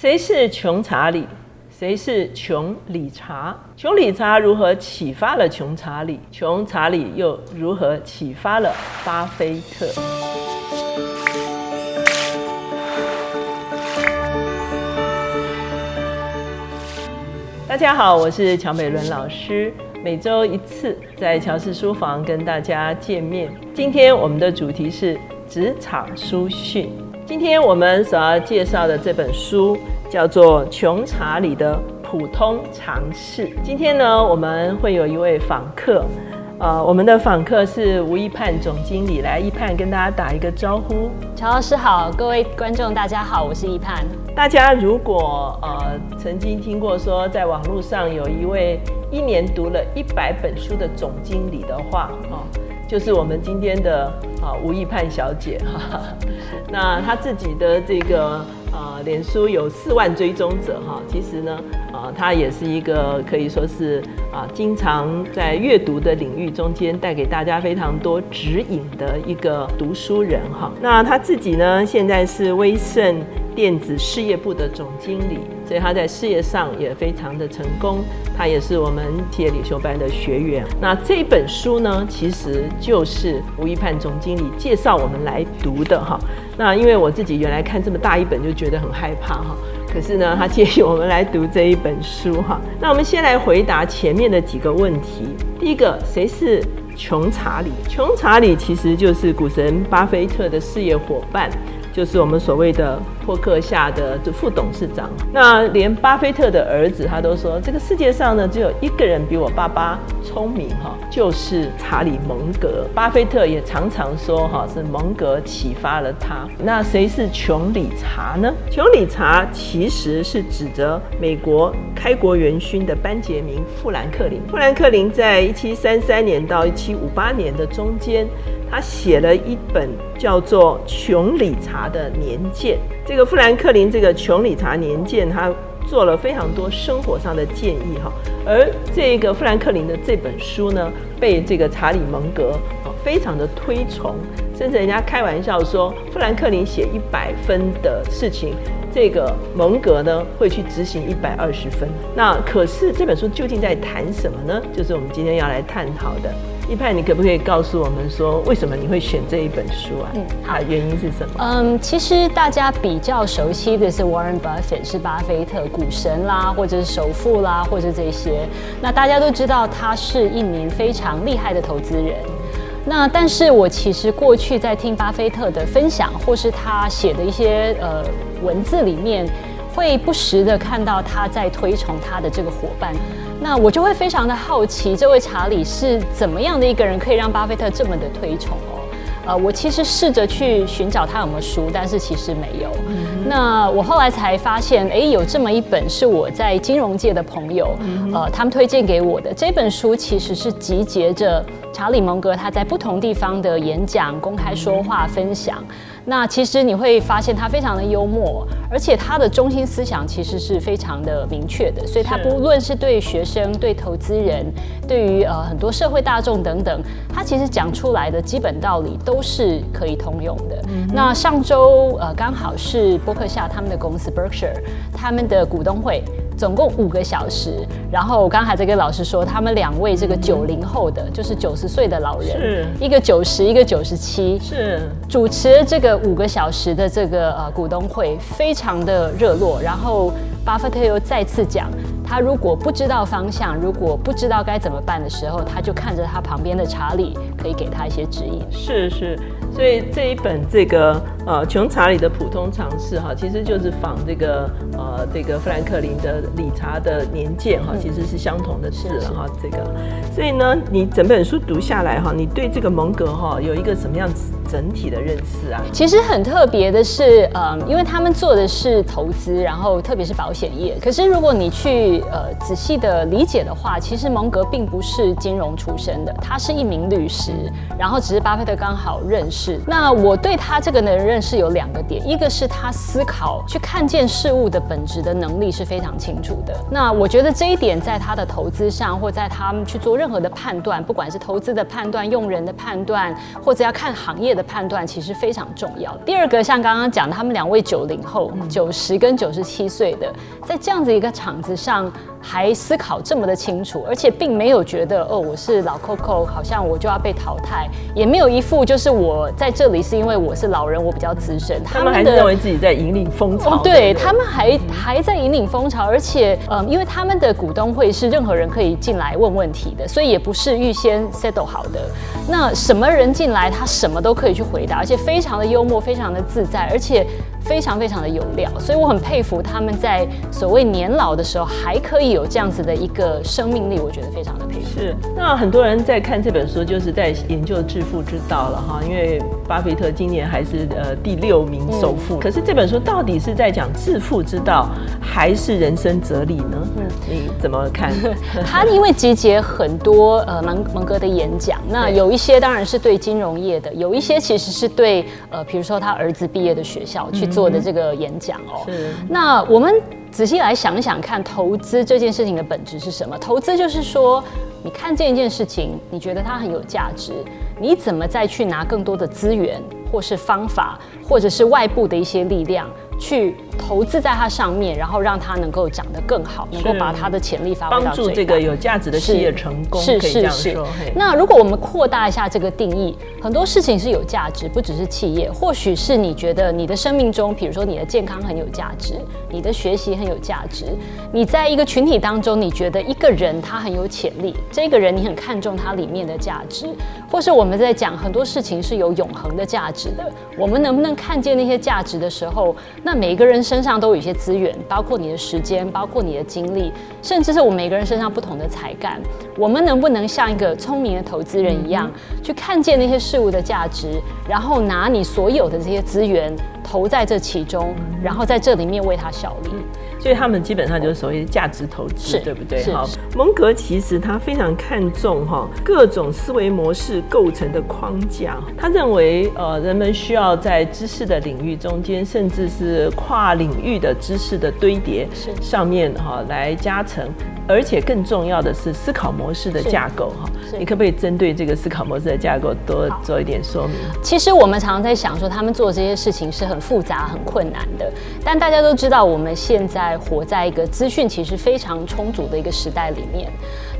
谁是穷查理？谁是穷理查？穷理查如何启发了穷查理？穷查理又如何启发了巴菲特？大家好，我是乔美伦老师，每周一次在乔氏书房跟大家见面。今天我们的主题是职场书讯。今天我们所要介绍的这本书叫做《穷查理的普通常识》。今天呢，我们会有一位访客，呃，我们的访客是吴一盼总经理，来一盼跟大家打一个招呼。乔老师好，各位观众大家好，我是一盼。大家如果呃曾经听过说，在网络上有一位一年读了一百本书的总经理的话，哈，就是我们今天的啊吴亦盼小姐哈。那她自己的这个呃脸书有四万追踪者哈，其实呢，啊她也是一个可以说是啊经常在阅读的领域中间带给大家非常多指引的一个读书人哈。那她自己呢，现在是威盛。电子事业部的总经理，所以他在事业上也非常的成功。他也是我们企业领袖班的学员。那这本书呢，其实就是吴一盼总经理介绍我们来读的哈。那因为我自己原来看这么大一本就觉得很害怕哈，可是呢，他建议我们来读这一本书哈。那我们先来回答前面的几个问题。第一个，谁是穷查理？穷查理其实就是股神巴菲特的事业伙伴。就是我们所谓的托克下的副董事长。那连巴菲特的儿子他都说，这个世界上呢只有一个人比我爸爸聪明哈，就是查理蒙格。巴菲特也常常说哈，是蒙格启发了他。那谁是穷理查呢？穷理查其实是指着美国开国元勋的班杰明富兰克林。富兰克林在一七三三年到一七五八年的中间。他写了一本叫做《穷理查的年鉴》。这个富兰克林这个《穷理查年鉴》，他做了非常多生活上的建议哈。而这个富兰克林的这本书呢，被这个查理蒙格啊非常的推崇，甚至人家开玩笑说，富兰克林写一百分的事情，这个蒙格呢会去执行一百二十分。那可是这本书究竟在谈什么呢？就是我们今天要来探讨的。一派，你可不可以告诉我们说，为什么你会选这一本书啊？嗯，好，原因是什么？嗯，其实大家比较熟悉的是 Warren Buffett，是巴菲特股神啦，或者是首富啦，或者这些。那大家都知道他是一名非常厉害的投资人。那但是我其实过去在听巴菲特的分享，或是他写的一些呃文字里面，会不时的看到他在推崇他的这个伙伴。那我就会非常的好奇，这位查理是怎么样的一个人，可以让巴菲特这么的推崇哦？呃，我其实试着去寻找他有没有书，但是其实没有。那我后来才发现，哎，有这么一本是我在金融界的朋友，呃，他们推荐给我的这本书，其实是集结着查理蒙格他在不同地方的演讲、公开说话、分享。那其实你会发现他非常的幽默，而且他的中心思想其实是非常的明确的，所以他不论是对学生、对投资人、对于呃很多社会大众等等，他其实讲出来的基本道理都是可以通用的。那上周呃刚好是伯克夏他们的公司 Berkshire 他们的股东会。总共五个小时，然后我刚才在跟老师说，他们两位这个九零后的，就是九十岁的老人，是，一个九十，一个九十七，是。主持这个五个小时的这个呃股东会，非常的热络。然后巴菲特又再次讲，他如果不知道方向，如果不知道该怎么办的时候，他就看着他旁边的查理，可以给他一些指引。是是。所以这一本这个呃穷查理的普通常识哈，其实就是仿这个呃这个富兰克林的理查的年鉴哈，其实是相同的字了哈。这个，所以呢，你整本书读下来哈，你对这个蒙格哈有一个什么样子整体的认识啊？其实很特别的是，嗯，因为他们做的是投资，然后特别是保险业。可是如果你去呃仔细的理解的话，其实蒙格并不是金融出身的，他是一名律师，然后只是巴菲特刚好认识。那我对他这个人认识有两个点，一个是他思考去看见事物的本质的能力是非常清楚的。那我觉得这一点在他的投资上，或在他们去做任何的判断，不管是投资的判断、用人的判断，或者要看行业的判断，其实非常重要。第二个，像刚刚讲的，他们两位九零后，九十跟九十七岁的，在这样子一个场子上。还思考这么的清楚，而且并没有觉得哦，我是老 Coco，好像我就要被淘汰，也没有一副就是我在这里是因为我是老人，我比较资深。他们还是认为自己在引领风潮。对他们还还在引领风潮，而且嗯，因为他们的股东会是任何人可以进来问问题的，所以也不是预先 settle 好的。那什么人进来，他什么都可以去回答，而且非常的幽默，非常的自在，而且。非常非常的有料，所以我很佩服他们在所谓年老的时候还可以有这样子的一个生命力，我觉得非常的佩服。是，那很多人在看这本书，就是在研究致富之道了哈，因为巴菲特今年还是呃第六名首富。可是这本书到底是在讲致富之道，还是人生哲理呢？嗯，你怎么看？他因为集结很多呃蒙蒙哥的演讲，那有一些当然是对金融业的，有一些其实是对呃，比如说他儿子毕业的学校去。做的这个演讲哦，是。那我们仔细来想想看，投资这件事情的本质是什么？投资就是说，你看见一件事情，你觉得它很有价值，你怎么再去拿更多的资源，或是方法，或者是外部的一些力量。去投资在它上面，然后让它能够长得更好，能够把它的潜力发挥到最大。帮助这个有价值的企业成功，是是是。那如果我们扩大一下这个定义，很多事情是有价值，不只是企业。或许是你觉得你的生命中，比如说你的健康很有价值，你的学习很有价值，你在一个群体当中，你觉得一个人他很有潜力，这个人你很看重他里面的价值，或是我们在讲很多事情是有永恒的价值的，我们能不能看见那些价值的时候？那每一个人身上都有一些资源，包括你的时间，包括你的精力，甚至是我们每个人身上不同的才干。我们能不能像一个聪明的投资人一样，去看见那些事物的价值，然后拿你所有的这些资源投在这其中，然后在这里面为它效力？所以他们基本上就是所谓的价值投资，对不对？哈，蒙格其实他非常看重哈各种思维模式构成的框架。他认为，呃，人们需要在知识的领域中间，甚至是跨领域的知识的堆叠上面哈来加成。而且更重要的是思考模式的架构哈，你可不可以针对这个思考模式的架构多做一点说明？其实我们常常在想说，他们做这些事情是很复杂、很困难的。但大家都知道，我们现在活在一个资讯其实非常充足的一个时代里面。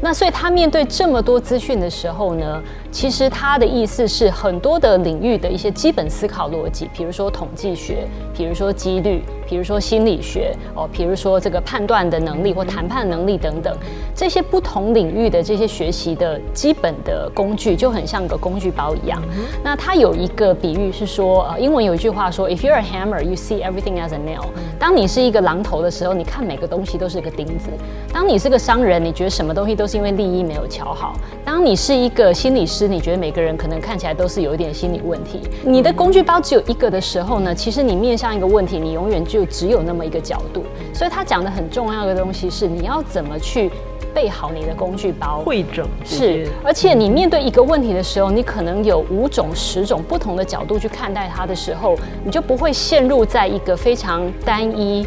那所以他面对这么多资讯的时候呢，其实他的意思是很多的领域的一些基本思考逻辑，比如说统计学，比如说几率，比如说心理学，哦，比如说这个判断的能力或谈判能力等等，这些不同领域的这些学习的基本的工具，就很像个工具包一样。那它有一个比喻是说，呃，英文有一句话说，If you're a hammer, you see everything as a nail。当你是一个榔头的时候，你看每个东西都是一个钉子；当你是个商人，你觉得什么东西都是因为利益没有瞧好。当你是一个心理师，你觉得每个人可能看起来都是有一点心理问题。你的工具包只有一个的时候呢，其实你面向一个问题，你永远就只有那么一个角度。所以他讲的很重要的东西是，你要怎么去备好你的工具包，会整是。而且你面对一个问题的时候，你可能有五种、十种不同的角度去看待它的时候，你就不会陷入在一个非常单一。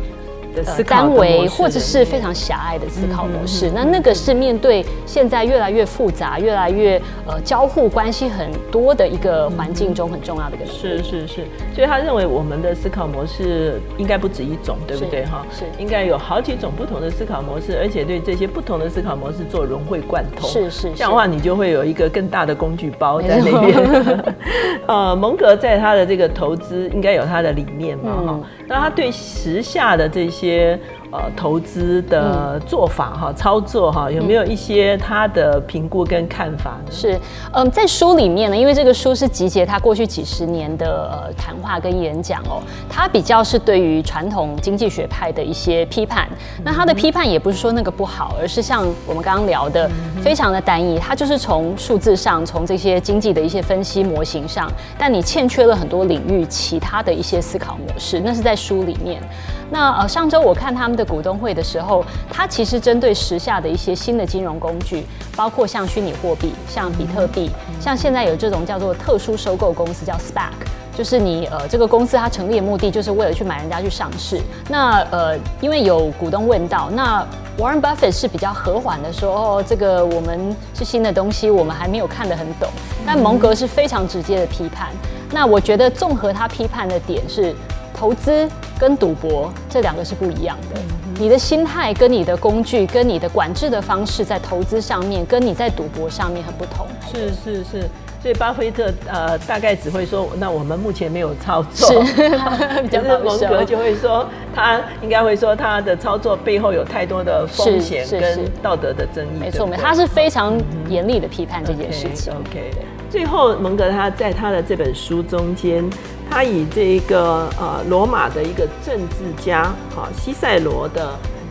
单维或者是非常狭隘的思考模式，那那个是面对现在越来越复杂、越来越呃交互关系很多的一个环境中很重要的一个。是是是，所以他认为我们的思考模式应该不止一种，对不对哈？是，应该有好几种不同的思考模式，而且对这些不同的思考模式做融会贯通。是是，这样的话你就会有一个更大的工具包在那边。呃，蒙格在他的这个投资应该有他的理念嘛哈？那他对时下的这些。些呃，投资的做法哈，操作哈，有没有一些他的评估跟看法呢？是，嗯，在书里面呢，因为这个书是集结他过去几十年的呃谈话跟演讲哦，他比较是对于传统经济学派的一些批判。那他的批判也不是说那个不好，而是像我们刚刚聊的，非常的单一，他就是从数字上，从这些经济的一些分析模型上，但你欠缺了很多领域其他的一些思考模式，那是在书里面。那呃，上周我看他们的。的股东会的时候，他其实针对时下的一些新的金融工具，包括像虚拟货币、像比特币，像现在有这种叫做特殊收购公司叫 SPAC，就是你呃这个公司它成立的目的就是为了去买人家去上市。那呃因为有股东问到，那 Warren Buffett 是比较和缓的说，哦这个我们是新的东西，我们还没有看得很懂。但蒙格是非常直接的批判。那我觉得综合他批判的点是。投资跟赌博这两个是不一样的，你的心态跟你的工具跟你的管制的方式在投资上面，跟你在赌博上面很不同。是是是，所以巴菲特呃大概只会说，那我们目前没有操作。是，可是蒙格就会说，他应该会说他的操作背后有太多的风险跟道德的争议。没错，没错，他是非常严厉的批判这件事情。OK，最后蒙格他在他的这本书中间。他以这一个呃罗马的一个政治家哈西塞罗的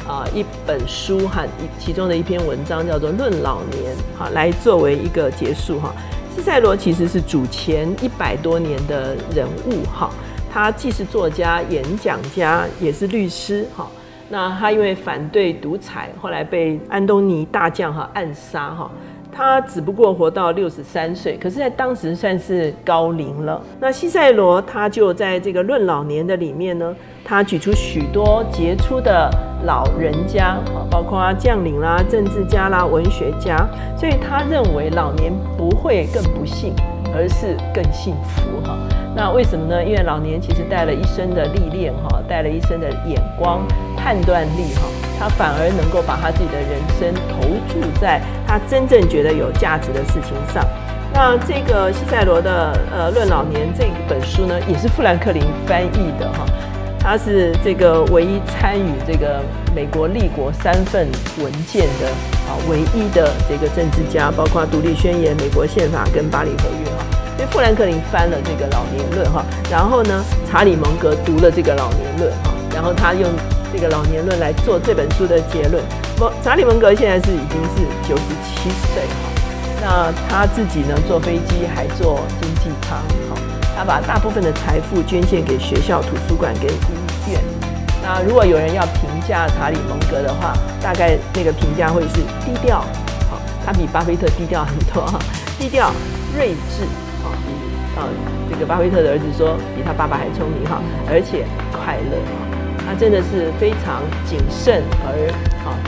啊一本书哈其中的一篇文章叫做《论老年》哈来作为一个结束哈。西塞罗其实是主前一百多年的人物哈，他既是作家、演讲家，也是律师哈。那他因为反对独裁，后来被安东尼大将哈暗杀哈。他只不过活到六十三岁，可是，在当时算是高龄了。那西塞罗他就在这个论老年的里面呢，他举出许多杰出的老人家啊，包括将领啦、政治家啦、文学家，所以他认为老年不会更不幸，而是更幸福哈。那为什么呢？因为老年其实带了一生的历练哈，带了一生的眼光、判断力哈。他反而能够把他自己的人生投注在他真正觉得有价值的事情上。那这个西塞罗的呃《论老年》这本书呢，也是富兰克林翻译的哈。他是这个唯一参与这个美国立国三份文件的啊唯一的这个政治家，包括独立宣言、美国宪法跟巴黎合约哈。所以富兰克林翻了这个《老年论》哈，然后呢，查理蒙格读了这个《老年论》哈，然后他用。这个老年论来做这本书的结论。查理蒙格现在是已经是九十七岁哈，那他自己呢坐飞机还坐经济舱哈，他把大部分的财富捐献给学校、图书馆跟医院。那如果有人要评价查理蒙格的话，大概那个评价会是低调，好，他比巴菲特低调很多哈，低调、睿智，啊，比啊这个巴菲特的儿子说比他爸爸还聪明哈，而且快乐。他真的是非常谨慎而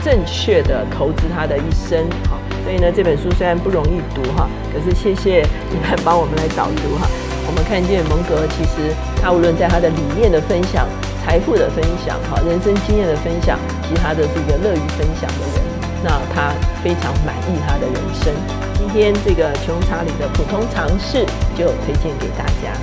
正确的投资他的一生哈，所以呢这本书虽然不容易读哈，可是谢谢你们帮我们来导读哈。我们看见蒙格其实他无论在他的理念的分享、财富的分享、哈人生经验的分享，其实他的是一个乐于分享的人。那他非常满意他的人生。今天这个穷查理的普通常识就推荐给大家。